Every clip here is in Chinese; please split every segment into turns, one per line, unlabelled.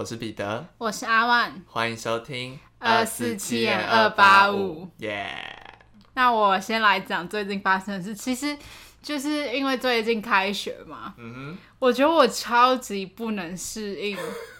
我是彼得，
我是阿万，
欢迎收听
二四七点二八五，
耶！
那我先来讲最近发生的事，其实就是因为最近开学嘛，嗯哼，我觉得我超级不能适应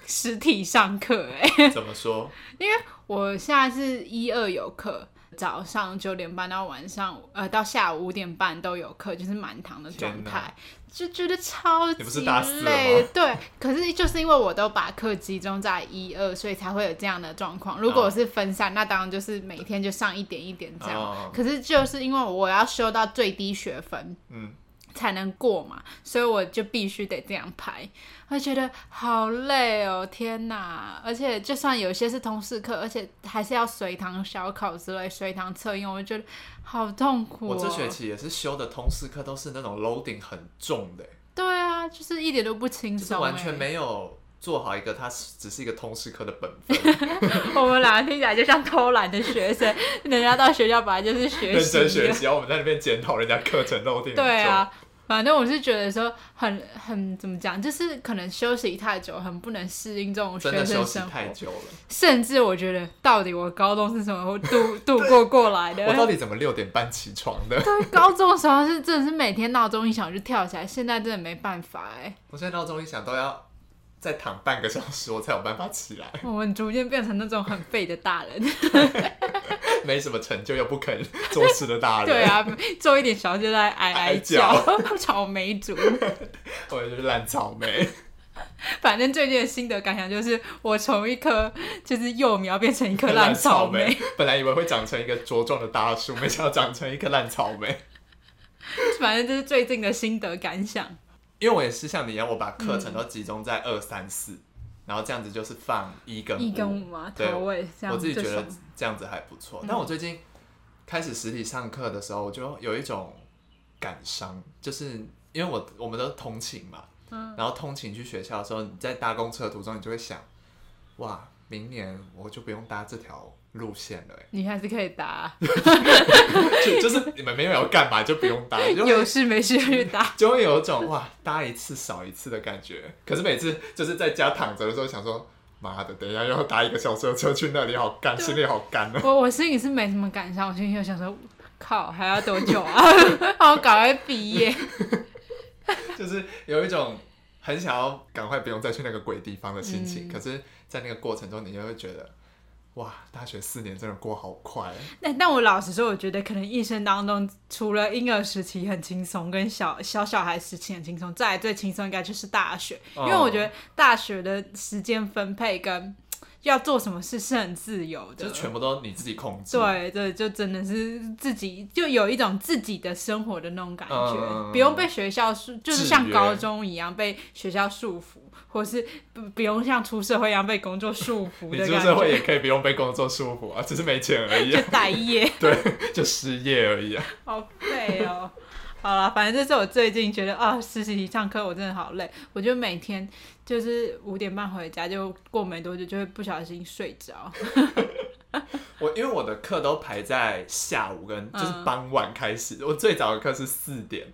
实体上课，哎，
怎么说？
因为我现在是一二有课。早上九点半到晚上，呃，到下午五点半都有课，就是满堂的状态，就觉得超级累。对，可是就是因为我都把课集中在一二，所以才会有这样的状况。如果我是分散，哦、那当然就是每天就上一点一点这样。哦、可是就是因为我要修到最低学分，嗯。才能过嘛，所以我就必须得这样排，我觉得好累哦，天哪！而且就算有些是通识课，而且还是要随堂小考之类，随堂测验，我就觉得好痛苦哦。
我这学期也是修的通识课，都是那种 loading 很重的。
对啊，就是一点都不轻松，就是
完全没有。做好一个，他只是一个通识课的本分。
我们两个听起来就像偷懒的学生，人家到学校本来就是学习，认真
学习，然后我们在那边检讨人家课程漏定。
对啊，反正我是觉得说很很怎么讲，就是可能休息太久，很不能适应这种学生生活。
休息太久了。
甚至我觉得，到底我高中是怎么度度过过来的？
我到底怎么六点半起床的？
对，高中的时候是真的是每天闹钟一响就跳起来，现在真的没办法哎。
我现在闹钟一响都要。再躺半个小时，我才有办法起来。
我们逐渐变成那种很废的大人，
没什么成就又不肯做事的大人。
对啊，做一点小事就在哀哀叫，草莓族。
或者就是烂草莓。
反正最近的心得感想就是，我从一棵就是幼苗变成一棵 烂草莓。
本来以为会长成一个茁壮的大树，没想到长成一棵烂草莓。
反正这是最近的心得感想。
因为我也是像你一样，我把课程都集中在二三四，然后这样子就是放一跟五，
一跟五嘛，对，我
自己觉得这样子还不错。嗯、但我最近开始实体上课的时候，我就有一种感伤，就是因为我我们都通勤嘛，嗯、然后通勤去学校的时候，你在搭公车的途中，你就会想，哇，明年我就不用搭这条。路线了，
你还是可以搭，
就就是你们没有要干嘛就不用搭，
有事没事去搭，
就会有一种哇搭一次少一次的感觉。可是每次就是在家躺着的时候，想说妈的，等一下又要搭一个小时的车去那里，好干，心里好干哦。
我我心里是没什么感想，我心里就想说，靠，还要多久啊？好赶快毕业，
就是有一种很想要赶快不用再去那个鬼地方的心情。嗯、可是，在那个过程中，你就会觉得。哇，大学四年真的过好快。
那但我老实说，我觉得可能一生当中，除了婴儿时期很轻松，跟小小小孩时期很轻松，再来最轻松应该就是大学，因为我觉得大学的时间分配跟要做什么事是很自由的，
就全部都你自己控制。
对对，就真的是自己，就有一种自己的生活的那种感觉，嗯、不用被学校束，就是像高中一样被学校束缚。或是不不用像出社会一样被工作束缚。你出
社会也可以不用被工作束缚啊，只是没钱而已。
就待业。
对，就失业而已啊。
好废哦！好了，反正这是我最近觉得啊，实习上课我真的好累。我就每天就是五点半回家，就过没多久就会不小心睡着。
我因为我的课都排在下午跟就是傍晚开始，嗯、我最早的课是四点，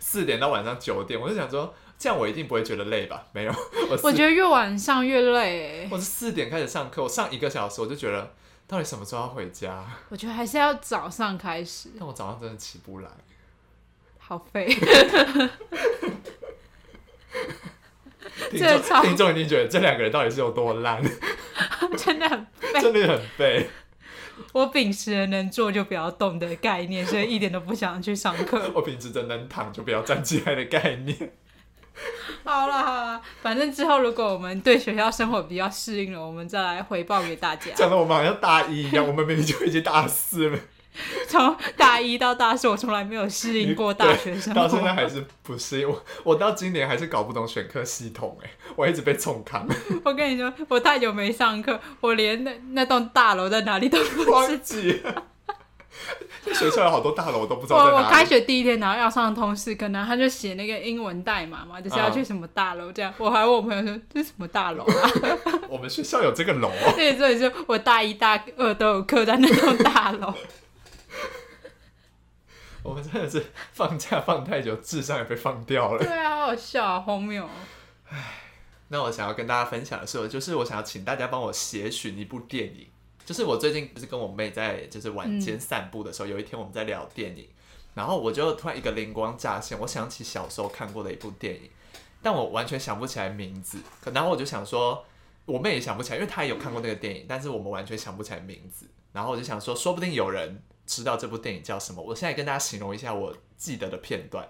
四、哦、点到晚上九点，我就想说。这样我一定不会觉得累吧？没有，我，
我觉得越晚上越累。
我是四点开始上课，我上一个小时我就觉得，到底什么时候要回家？
我觉得还是要早上开始。
但我早上真的起不来，
好废。
听众众听众一定觉得这两个人到底是有多烂？
真的很废，
真的很废。
我秉持了能坐就不要动的概念，所以一点都不想去上课。
我秉持着能躺就不要站起来的概念。
好了好了，反正之后如果我们对学校生活比较适应了，我们再来回报给大家。
讲的我们好像大一一样，我们明明就已经大四了。
从大一到大四，我从来没有适应过大学生活，
到现在还是不适应。我我到今年还是搞不懂选课系统哎，我一直被冲康。
我跟你说，我太久没上课，我连那那栋大楼在哪里都不知道。
学校有好多大楼，我都不知道在哪里。
我我开学第一天，然后要上通识课，然后他就写那个英文代码嘛，就是要去什么大楼这样。我还问我朋友说：“这是什么大楼啊？”
我们学校有这个楼。
对，所以说我大一、大二都有课在那栋大楼。
我们真的是放假放太久，智商也被放掉了。
对啊，好笑啊，荒谬。
唉，那我想要跟大家分享的是，就是我想要请大家帮我协寻一部电影。就是我最近不是跟我妹在就是晚间散步的时候，嗯、有一天我们在聊电影，然后我就突然一个灵光乍现，我想起小时候看过的一部电影，但我完全想不起来名字。然后我就想说，我妹也想不起来，因为她也有看过那个电影，但是我们完全想不起来名字。然后我就想说，说不定有人知道这部电影叫什么。我现在跟大家形容一下我记得的片段，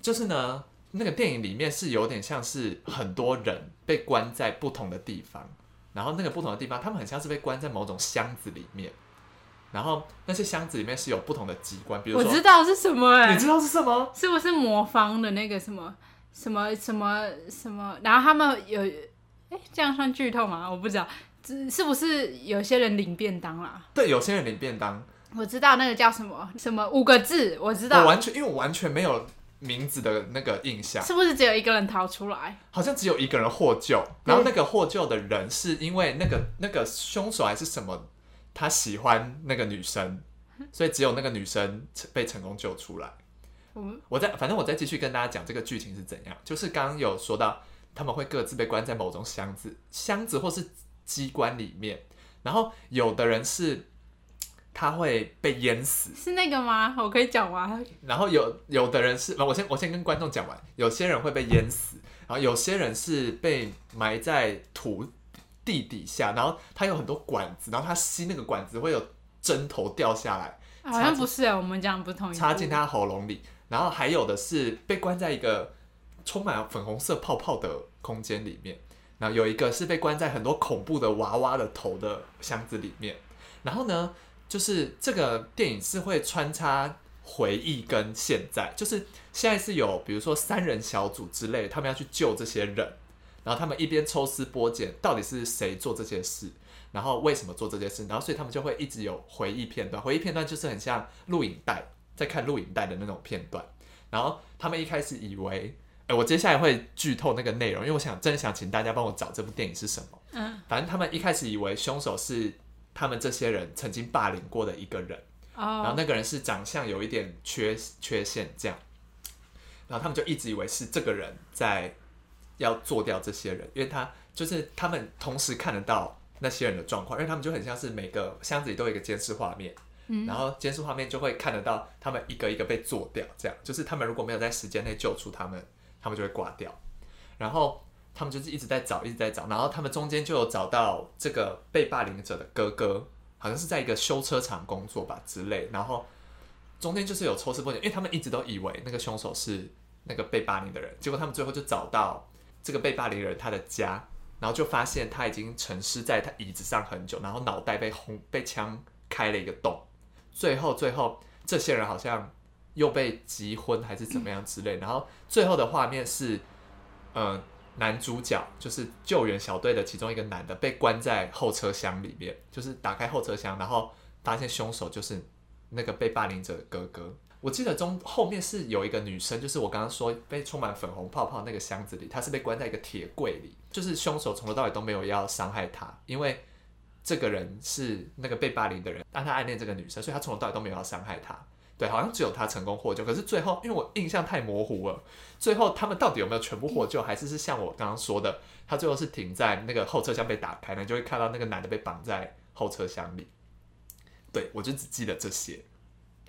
就是呢。那个电影里面是有点像是很多人被关在不同的地方，然后那个不同的地方，他们很像是被关在某种箱子里面，然后那些箱子里面是有不同的机关，比如说
我知道是什么哎、欸，
你知道是什么？
是不是魔方的那个什么什么什么什么？然后他们有哎，这样算剧透吗？我不知道，是不是有些人领便当啦？
对，有些人领便当，
我知道那个叫什么什么五个字，我知道，
我完全因为我完全没有。名字的那个印象
是不是只有一个人逃出来？
好像只有一个人获救，然后那个获救的人是因为那个那个凶手还是什么，他喜欢那个女生，所以只有那个女生被成功救出来。嗯，我再反正我再继续跟大家讲这个剧情是怎样，就是刚刚有说到他们会各自被关在某种箱子、箱子或是机关里面，然后有的人是。他会被淹死，
是那个吗？我可以讲完。
然后有有的人是，我先我先跟观众讲完。有些人会被淹死，然后有些人是被埋在土地底下，然后他有很多管子，然后他吸那个管子会有针头掉下来。
好像不是，我们讲不同意。
插进他喉咙里，然后还有的是被关在一个充满粉红色泡泡的空间里面，然后有一个是被关在很多恐怖的娃娃的头的箱子里面，然后呢？就是这个电影是会穿插回忆跟现在，就是现在是有比如说三人小组之类，他们要去救这些人，然后他们一边抽丝剥茧，到底是谁做这些事，然后为什么做这件事，然后所以他们就会一直有回忆片段，回忆片段就是很像录影带，在看录影带的那种片段，然后他们一开始以为，哎，我接下来会剧透那个内容，因为我想真的想请大家帮我找这部电影是什么，嗯，反正他们一开始以为凶手是。他们这些人曾经霸凌过的一个人，oh. 然后那个人是长相有一点缺缺陷这样，然后他们就一直以为是这个人在要做掉这些人，因为他就是他们同时看得到那些人的状况，因为他们就很像是每个箱子里都有一个监视画面，嗯，然后监视画面就会看得到他们一个一个被做掉，这样就是他们如果没有在时间内救出他们，他们就会挂掉，然后。他们就是一直在找，一直在找，然后他们中间就有找到这个被霸凌者的哥哥，好像是在一个修车厂工作吧之类，然后中间就是有抽丝剥茧，因为他们一直都以为那个凶手是那个被霸凌的人，结果他们最后就找到这个被霸凌人他的家，然后就发现他已经沉尸在他椅子上很久，然后脑袋被轰被枪开了一个洞，最后最后这些人好像又被击昏还是怎么样之类，然后最后的画面是，嗯、男主角就是救援小队的其中一个男的，被关在后车厢里面，就是打开后车厢，然后发现凶手就是那个被霸凌者的哥哥。我记得中后面是有一个女生，就是我刚刚说被充满粉红泡泡那个箱子里，她是被关在一个铁柜里，就是凶手从头到尾都没有要伤害她，因为这个人是那个被霸凌的人，但他暗恋这个女生，所以他从头到尾都没有要伤害她。对，好像只有他成功获救，可是最后，因为我印象太模糊了，最后他们到底有没有全部获救，还是是像我刚刚说的，他最后是停在那个后车厢被打开，你就会看到那个男的被绑在后车厢里。对，我就只记得这些。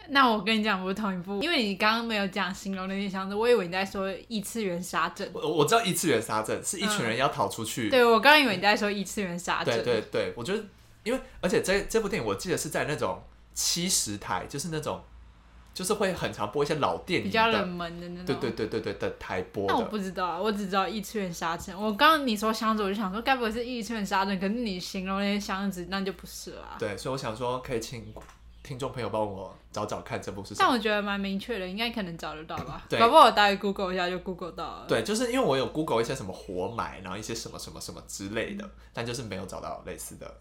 那我跟你讲，不是同一部，因为你刚刚没有讲形容那些箱子，我以为你在说异次元杀阵。
我我知道异次元杀阵是一群人要逃出去。
嗯、对，我刚刚以为你在说异次元杀阵。
对对对，我觉得，因为而且这这部电影我记得是在那种七十台，就是那种。就是会很常播一些老电影，
比较冷门的那种。
对对对对对的台播。
那我不知道，我只知道异次元沙阵。我刚刚你说箱子，我就想说，该不会是异次元沙阵？可是你形容那些箱子，那就不是啦。
对，所以我想说，可以请听众朋友帮我找找看这部是什么。
但我觉得蛮明确的，应该可能找得到吧？对，搞不好我大概 Google 一下就 Google 到了。
对，就是因为我有 Google 一些什么活埋，然后一些什么什么什么之类的，嗯、但就是没有找到类似的。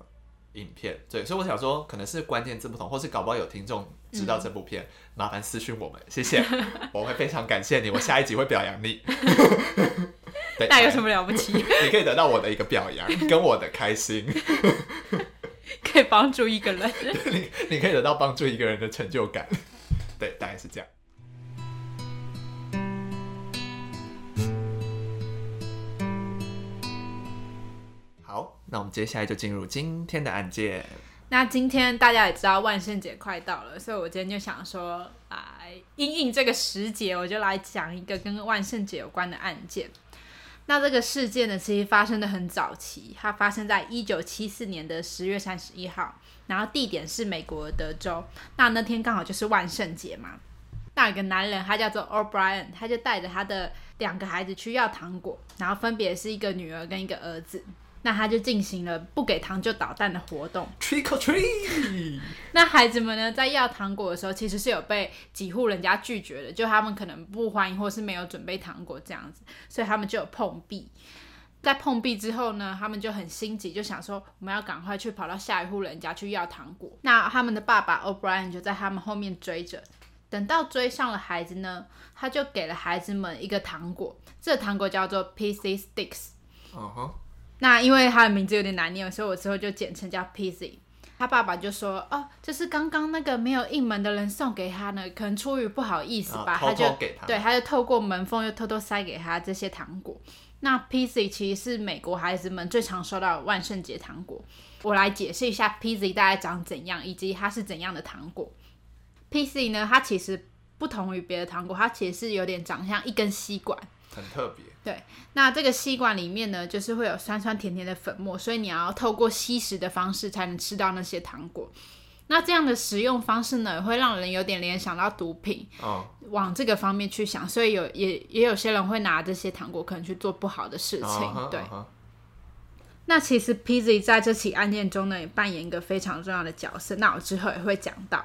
影片，对，所以我想说，可能是关键字不同，或是搞不好有听众知道这部片，嗯、麻烦私讯我们，谢谢，我会非常感谢你，我下一集会表扬你。对，
那有什么了不起？
你可以得到我的一个表扬，跟我的开心，
可以帮助一个人，
你你可以得到帮助一个人的成就感，对，大概是这样。那我们接下来就进入今天的案件。
那今天大家也知道万圣节快到了，所以我今天就想说，来因应这个时节，我就来讲一个跟万圣节有关的案件。那这个事件呢，其实发生的很早期，它发生在一九七四年的十月三十一号，然后地点是美国德州。那那天刚好就是万圣节嘛。那有个男人，他叫做 O'Brien，他就带着他的两个孩子去要糖果，然后分别是一个女儿跟一个儿子。那他就进行了不给糖就捣蛋的活动
，Trick or treat。
那孩子们呢，在要糖果的时候，其实是有被几户人家拒绝的，就他们可能不欢迎或是没有准备糖果这样子，所以他们就有碰壁。在碰壁之后呢，他们就很心急，就想说我们要赶快去跑到下一户人家去要糖果。那他们的爸爸 O'Brien 就在他们后面追着，等到追上了孩子呢，他就给了孩子们一个糖果，这個糖果叫做 PC Sticks。嗯哼。那因为他的名字有点难念，所以我之后就简称叫 PC。他爸爸就说：“哦，就是刚刚那个没有应门的人送给他呢，可能出于不好意思吧，他，就对，他就透过门缝又偷偷塞给他这些糖果。那 PC 其实是美国孩子们最常收到的万圣节糖果。我来解释一下 PC 大概长怎样，以及它是怎样的糖果。PC 呢，它其实不同于别的糖果，它其实是有点长像一根吸管，
很特别。”
对，那这个吸管里面呢，就是会有酸酸甜甜的粉末，所以你要透过吸食的方式才能吃到那些糖果。那这样的食用方式呢，会让人有点联想到毒品，哦，往这个方面去想，所以有也也有些人会拿这些糖果可能去做不好的事情。哦、对，哦、那其实 PZ 在这起案件中呢，也扮演一个非常重要的角色。那我之后也会讲到。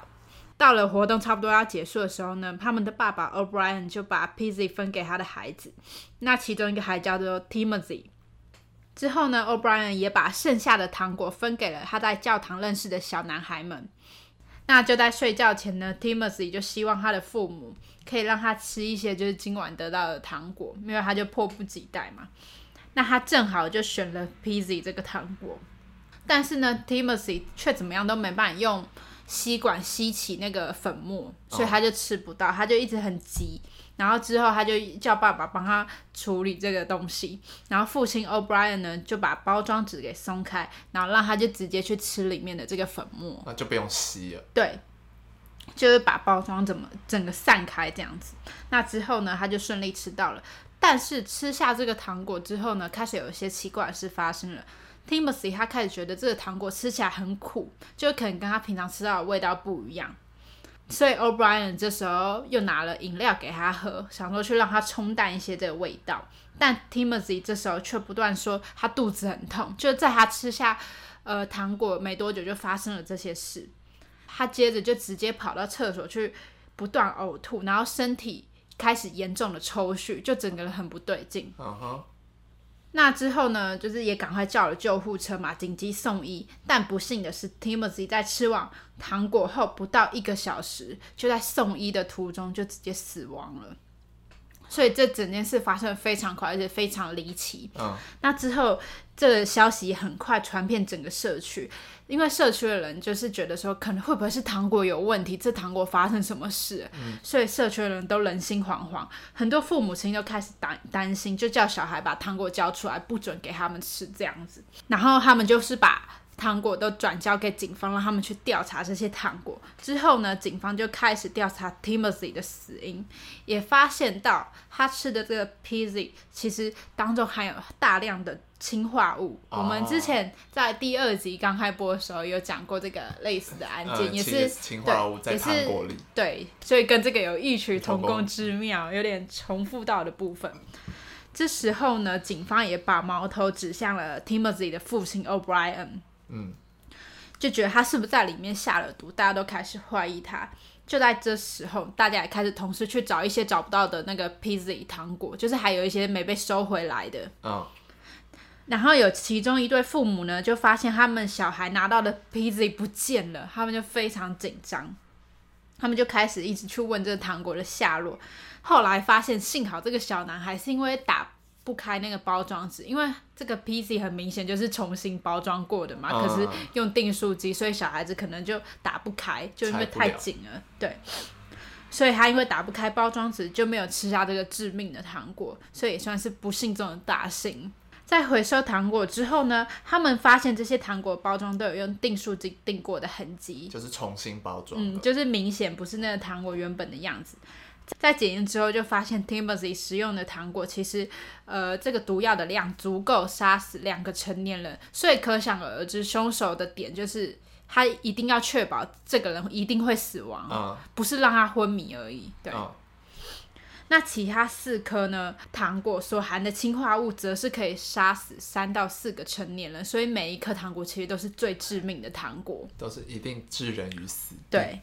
到了活动差不多要结束的时候呢，他们的爸爸 O'Brien 就把 PZ 分给他的孩子，那其中一个还叫做 Timothy。之后呢，O'Brien 也把剩下的糖果分给了他在教堂认识的小男孩们。那就在睡觉前呢，Timothy 就希望他的父母可以让他吃一些就是今晚得到的糖果，因为他就迫不及待嘛。那他正好就选了 PZ 这个糖果，但是呢，Timothy 却怎么样都没办法用。吸管吸起那个粉末，所以他就吃不到，oh. 他就一直很急。然后之后他就叫爸爸帮他处理这个东西。然后父亲 O'Brien 呢就把包装纸给松开，然后让他就直接去吃里面的这个粉末，
那就不用吸了。
对，就是把包装怎么整个散开这样子。那之后呢，他就顺利吃到了。但是吃下这个糖果之后呢，开始有一些奇怪的事发生了。Timothy 他开始觉得这个糖果吃起来很苦，就可能跟他平常吃到的味道不一样，所以 O'Brien 这时候又拿了饮料给他喝，想说去让他冲淡一些这个味道。但 Timothy 这时候却不断说他肚子很痛，就在他吃下呃糖果没多久就发生了这些事。他接着就直接跑到厕所去不断呕吐，然后身体开始严重的抽搐，就整个人很不对劲。Uh huh. 那之后呢，就是也赶快叫了救护车嘛，紧急送医。但不幸的是，Timothy 在吃完糖果后不到一个小时，就在送医的途中就直接死亡了。所以这整件事发生的非常快，而且非常离奇。嗯，那之后这个消息很快传遍整个社区，因为社区的人就是觉得说，可能会不会是糖果有问题？这糖果发生什么事？嗯，所以社区的人都人心惶惶，很多父母亲都开始担担心，就叫小孩把糖果交出来，不准给他们吃这样子。然后他们就是把。糖果都转交给警方，让他们去调查这些糖果。之后呢，警方就开始调查 Timothy 的死因，也发现到他吃的这个 Pizzy 其实当中含有大量的氰化物。Oh. 我们之前在第二集刚开播的时候有讲过这个类似的案件，嗯、也是
氰化物在糖果里。
对，所以跟这个有异曲同工之妙，有点重复到的部分。这时候呢，警方也把矛头指向了 Timothy 的父亲 O'Brien。嗯，就觉得他是不是在里面下了毒，大家都开始怀疑他。就在这时候，大家也开始同时去找一些找不到的那个 PZ 糖果，就是还有一些没被收回来的。哦。然后有其中一对父母呢，就发现他们小孩拿到的 PZ 不见了，他们就非常紧张，他们就开始一直去问这个糖果的下落。后来发现，幸好这个小男孩是因为打。不开那个包装纸，因为这个 PC 很明显就是重新包装过的嘛。嗯、可是用订书机，所以小孩子可能就打不开，就因为太紧了。对，所以他因为打不开包装纸，就没有吃下这个致命的糖果，所以也算是不幸中的大幸。在回收糖果之后呢，他们发现这些糖果包装都有用订书机订过的痕迹，
就是重新包装，
嗯，就是明显不是那个糖果原本的样子。在检验之后，就发现 Timothy 食用的糖果其实，呃，这个毒药的量足够杀死两个成年人，所以可想而知，凶手的点就是他一定要确保这个人一定会死亡，
嗯、
不是让他昏迷而已。对。
嗯
那其他四颗呢？糖果所含的氰化物则是可以杀死三到四个成年人，所以每一颗糖果其实都是最致命的糖果，
都是一定致人于死。
对，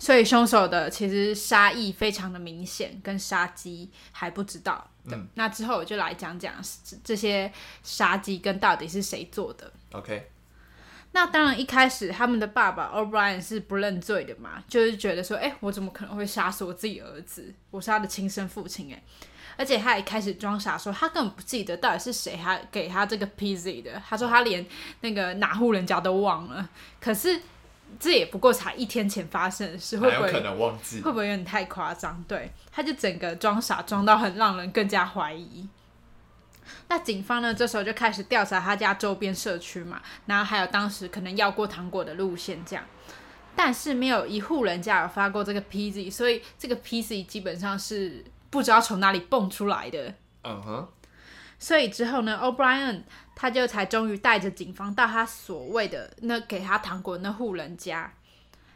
所以凶手的其实杀意非常的明显，跟杀机还不知道。嗯，那之后我就来讲讲这些杀机跟到底是谁做的。
OK。
那当然，一开始他们的爸爸 O'Brien 是不认罪的嘛，就是觉得说，哎、欸，我怎么可能会杀死我自己儿子？我是他的亲生父亲，哎，而且他也开始装傻，说他根本不记得到底是谁还给他这个 PZ 的。他说他连那个哪户人家都忘了。可是这也不过才一天前发生的事，会不会
可能忘记？
会不会有点太夸张？对，他就整个装傻装到很让人更加怀疑。那警方呢？这时候就开始调查他家周边社区嘛，然后还有当时可能要过糖果的路线这样，但是没有一户人家有发过这个 PZ，所以这个 PZ 基本上是不知道从哪里蹦出来的。
嗯哼。
所以之后呢，O'Brien 他就才终于带着警方到他所谓的那给他糖果的那户人家。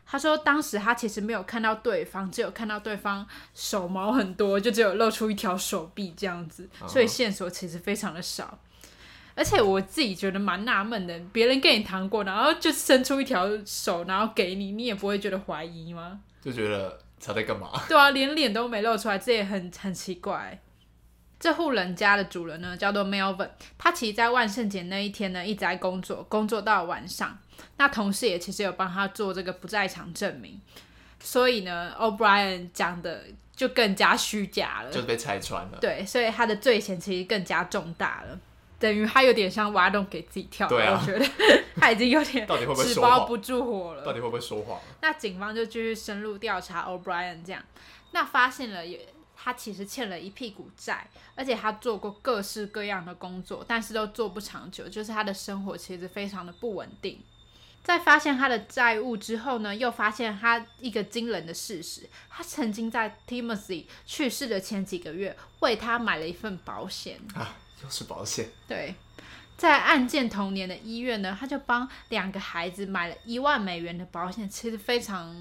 他说，当时他其实没有看到对方，只有看到对方手毛很多，就只有露出一条手臂这样子，所以线索其实非常的少。而且我自己觉得蛮纳闷的，别人给你糖果，然后就伸出一条手，然后给你，你也不会觉得怀疑吗？
就觉得他在干嘛？
对啊，连脸都没露出来，这也很很奇怪。这户人家的主人呢，叫做 Melvin，他其实在万圣节那一天呢，一直在工作，工作到晚上。那同事也其实有帮他做这个不在场证明，所以呢，O'Brien 讲的就更加虚假了，
就被拆穿了。
对，所以他的罪嫌其实更加重大了，等于他有点像挖洞给自己跳。
对啊，
我觉得他已经有点纸包不住火了。
到底会不会说谎？
那警方就继续深入调查 O'Brien 这样，那发现了也他其实欠了一屁股债，而且他做过各式各样的工作，但是都做不长久，就是他的生活其实非常的不稳定。在发现他的债务之后呢，又发现他一个惊人的事实：他曾经在 Timothy 去世的前几个月为他买了一份保险
啊，又是保险。
对，在案件同年的一月呢，他就帮两个孩子买了一万美元的保险，其实非常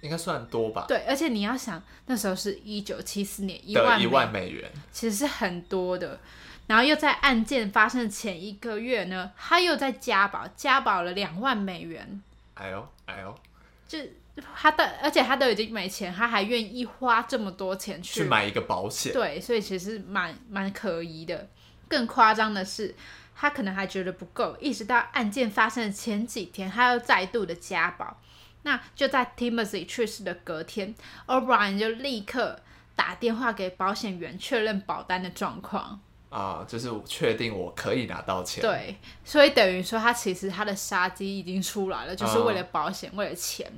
应该算多吧？
对，而且你要想，那时候是一九七四年，一
万一万美元
其实是很多的。然后又在案件发生的前一个月呢，他又在加保，加保了两万美元。
哎呦哎呦，
就他的，而且他都已经没钱，他还愿意花这么多钱去，
去买一个保险。
对，所以其实蛮蛮可疑的。更夸张的是，他可能还觉得不够，一直到案件发生的前几天，他又再度的加保。那就在 Timothy 去世的隔天，O'Brien 就立刻打电话给保险员确认保单的状况。
啊，就是确定我可以拿到钱。
对，所以等于说他其实他的杀机已经出来了，就是为了保险，嗯、为了钱。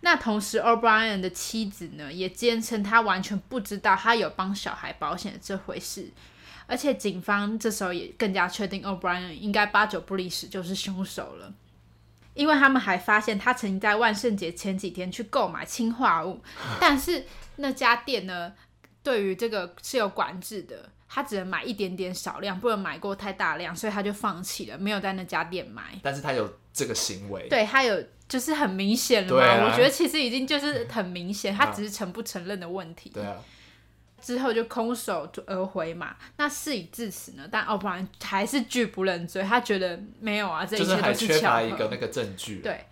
那同时，O'Brien 的妻子呢也坚称他完全不知道他有帮小孩保险这回事，而且警方这时候也更加确定 O'Brien 应该八九不离十就是凶手了，因为他们还发现他曾经在万圣节前几天去购买氰化物，但是那家店呢对于这个是有管制的。他只能买一点点少量，不能买过太大量，所以他就放弃了，没有在那家店买。
但是他有这个行为，
对他有就是很明显了嘛？啊、我觉得其实已经就是很明显，他只是承不承认的问题。
对啊。
之后就空手而回嘛。那事已至此呢，但奥普兰还是拒不认罪，他觉得没有啊，这一切都是巧合。
就是还缺乏一个那个证据。
对。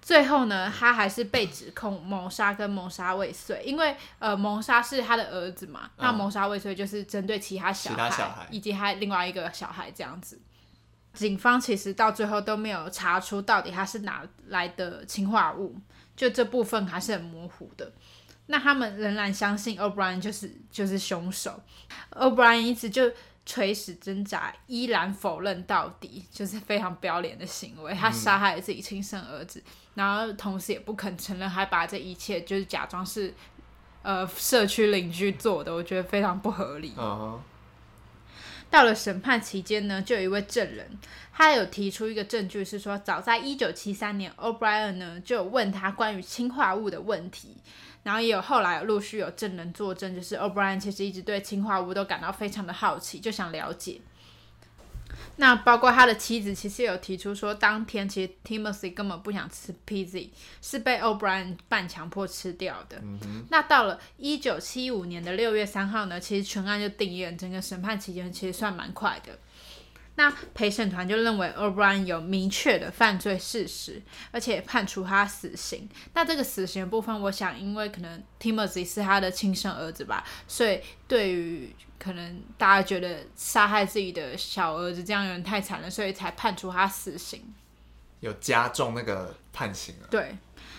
最后呢，他还是被指控谋杀跟谋杀未遂，因为呃，谋杀是他的儿子嘛，那谋杀未遂就是针对其他小孩，
小孩
以及他另外一个小孩这样子。警方其实到最后都没有查出到底他是哪来的氰化物，就这部分还是很模糊的。那他们仍然相信 O'Brien 就是就是凶手，O'Brien 一直就。垂死挣扎，依然否认到底，就是非常不要脸的行为。他杀害了自己亲生儿子，嗯、然后同时也不肯承认，还把这一切就是假装是呃社区邻居做的，我觉得非常不合理。Uh huh. 到了审判期间呢，就有一位证人，他有提出一个证据，是说早在一九七三年，O'Brien 呢就有问他关于氰化物的问题，然后也有后来陆续有证人作证，就是 O'Brien 其实一直对氰化物都感到非常的好奇，就想了解。那包括他的妻子，其实有提出说，当天其实 Timothy 根本不想吃 PZ，是被 O'Brien 半强迫吃掉的。嗯、那到了一九七五年的六月三号呢，其实全案就定谳，整个审判期间其实算蛮快的。那陪审团就认为 O'Brien 有明确的犯罪事实，而且判处他死刑。那这个死刑的部分，我想因为可能 Timothy 是他的亲生儿子吧，所以对于可能大家觉得杀害自己的小儿子这样有点太惨了，所以才判处他死刑，
有加重那个判刑了。
对。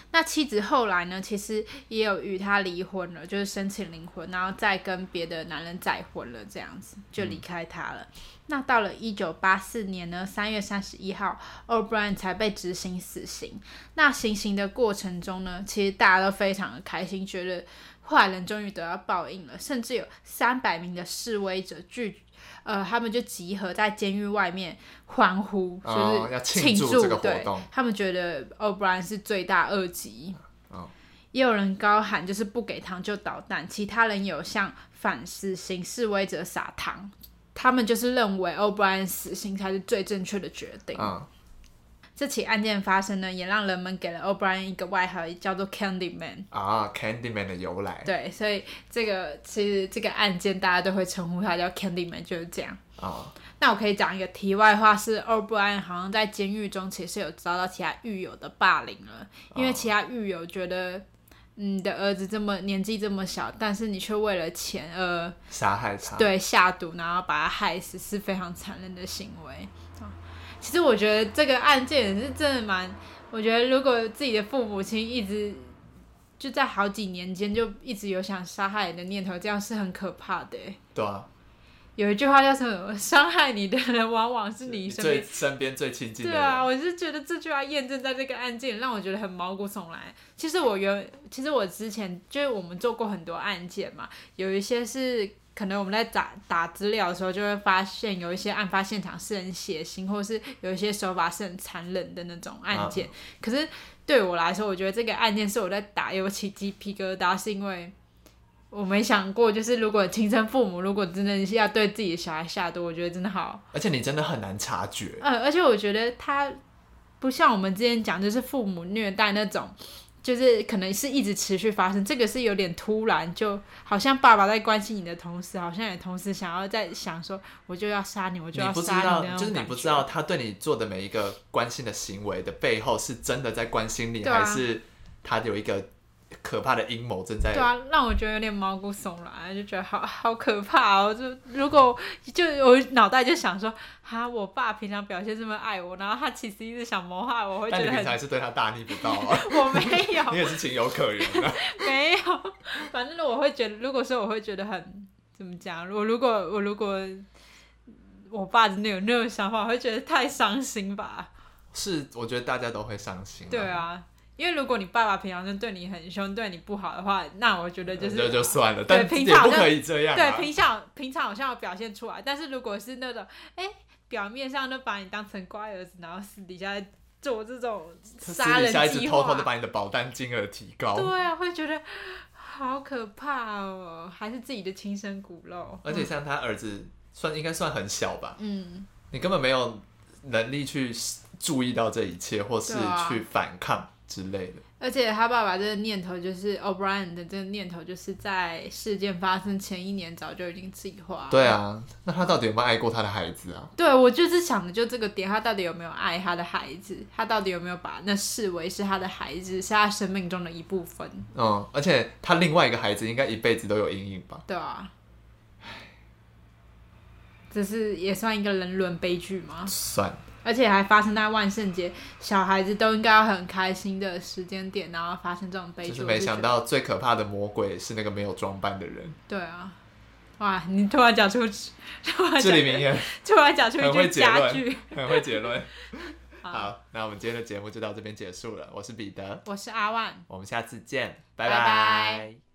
那妻子后来呢，其实也有与他离婚了，就是申请离婚，然后再跟别的男人再婚了，这样子就离开他了。嗯、那到了一九八四年呢，三月三十一号，O'Brien 才被执行死刑。那行刑的过程中呢，其实大家都非常的开心，觉得坏人终于得到报应了，甚至有三百名的示威者聚。呃，他们就集合在监狱外面欢呼，
哦、
就是庆祝，
这个
对，他们觉得 O'Brien 是罪大恶极。哦、也有人高喊就是不给糖就捣蛋，其他人有向反死刑示威者撒糖，他们就是认为 O'Brien 死刑才是最正确的决定。哦这起案件发生呢，也让人们给了 O'Brien 一个外号，叫做 Candyman
啊，Candyman 的由来。
对，所以这个其实这个案件大家都会称呼他叫 Candyman，就是这样。
啊，
那我可以讲一个题外话，是 O'Brien 好像在监狱中其实有遭到其他狱友的霸凌了，因为其他狱友觉得你的儿子这么年纪这么小，但是你却为了钱而
杀害他，
对，下毒然后把他害死，是非常残忍的行为。其实我觉得这个案件也是真的蛮，我觉得如果自己的父母亲一直就在好几年间就一直有想杀害人的念头，这样是很可怕的。
对啊。
有一句话叫什么？伤害你的人往往是你身边
最身边最亲近的人。
对啊，我是觉得这句话验证在这个案件，让我觉得很毛骨悚然。其实我原，其实我之前就是我们做过很多案件嘛，有一些是。可能我们在打打资料的时候，就会发现有一些案发现场是很血腥，或者是有一些手法是很残忍的那种案件。啊、可是对我来说，我觉得这个案件是我在打尤其鸡皮疙瘩，是因为我没想过，就是如果亲生父母如果真的是要对自己的小孩下毒，我觉得真的好。
而且你真的很难察觉。
嗯，而且我觉得他不像我们之前讲，就是父母虐待那种。就是可能是一直持续发生，这个是有点突然，就好像爸爸在关心你的同时，好像也同时想要在想说，我就要杀你，我就要杀你。
就是你不知道他对你做的每一个关心的行为的背后，是真的在关心你，还是他有一个。可怕的阴谋正在。
对啊，让我觉得有点毛骨悚然，就觉得好好可怕哦。就如果就我脑袋就想说，哈，我爸平常表现这么爱我，然后他其实一直想谋害我，会觉得很。
还是对他大逆不道啊。
我没有。
你也是情有可原的。
没有，反正我会觉得，如果说我会觉得很怎么讲，我如果我如果我爸真的有那种想法，我会觉得太伤心吧。
是，我觉得大家都会伤心。
对啊。因为如果你爸爸平常就对你很凶，对你不好的话，那我觉得就是
就就算了。
对，
但
平常
不可以这样、啊。
对，平常平常好像有表现出来，但是如果是那种，哎、欸，表面上都把你当成乖儿子，然后私底下做这种杀人计划，
一直偷偷的把你的保单金额提高。
对啊，会觉得好可怕哦，还是自己的亲生骨肉。
而且像他儿子算，算应该算很小吧？
嗯，
你根本没有能力去注意到这一切，或是去反抗。之类的，
而且他爸爸这个念头就是 O'Brien 的这个念头，就是在事件发生前一年早就已经计划。
对啊，那他到底有没有爱过他的孩子啊？
对，我就是想的就这个点，他到底有没有爱他的孩子？他到底有没有把那视为是他的孩子，是他生命中的一部分？
嗯，而且他另外一个孩子应该一辈子都有阴影吧？
对啊，这是也算一个人伦悲剧吗？
算。
而且还发生在万圣节，小孩子都应该要很开心的时间点，然后发生这种悲剧。
就是没想到最可怕的魔鬼是那个没有装扮的人。
对啊，哇！你突然讲出，
至理名言，
突然讲出一句佳句，
很会结论。好，好，那我们今天的节目就到这边结束了。我是彼得，
我是阿万，
我们下次见，拜拜。拜拜。